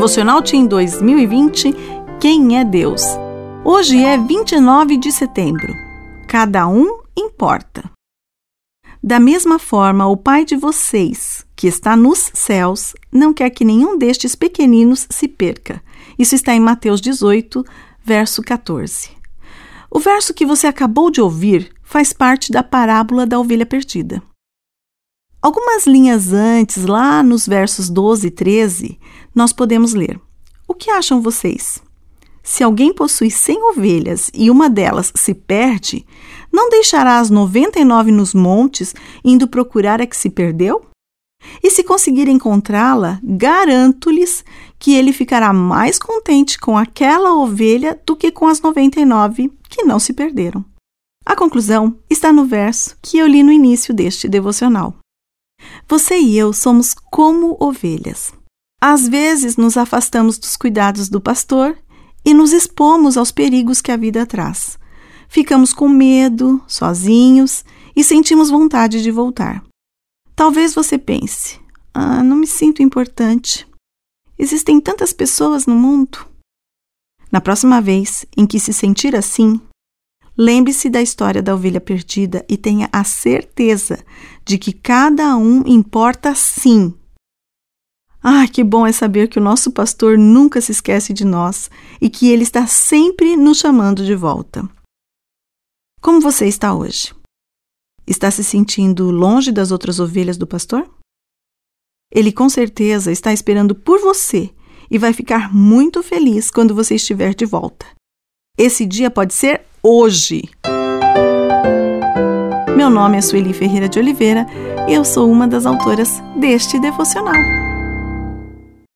Devocional Team 2020 Quem é Deus? Hoje é 29 de setembro. Cada um importa. Da mesma forma, o Pai de vocês, que está nos céus, não quer que nenhum destes pequeninos se perca. Isso está em Mateus 18, verso 14. O verso que você acabou de ouvir faz parte da parábola da ovelha perdida. Algumas linhas antes, lá nos versos 12 e 13, nós podemos ler: O que acham vocês? Se alguém possui cem ovelhas e uma delas se perde, não deixará as noventa e nove nos montes, indo procurar a que se perdeu? E se conseguir encontrá-la, garanto-lhes que ele ficará mais contente com aquela ovelha do que com as noventa e nove que não se perderam. A conclusão está no verso que eu li no início deste devocional. Você e eu somos como ovelhas. Às vezes nos afastamos dos cuidados do pastor e nos expomos aos perigos que a vida traz. Ficamos com medo, sozinhos e sentimos vontade de voltar. Talvez você pense: ah, não me sinto importante. Existem tantas pessoas no mundo. Na próxima vez em que se sentir assim, Lembre-se da história da ovelha perdida e tenha a certeza de que cada um importa sim. Ah, que bom é saber que o nosso pastor nunca se esquece de nós e que ele está sempre nos chamando de volta. Como você está hoje? Está se sentindo longe das outras ovelhas do pastor? Ele com certeza está esperando por você e vai ficar muito feliz quando você estiver de volta. Esse dia pode ser hoje. Meu nome é Sueli Ferreira de Oliveira e eu sou uma das autoras deste devocional.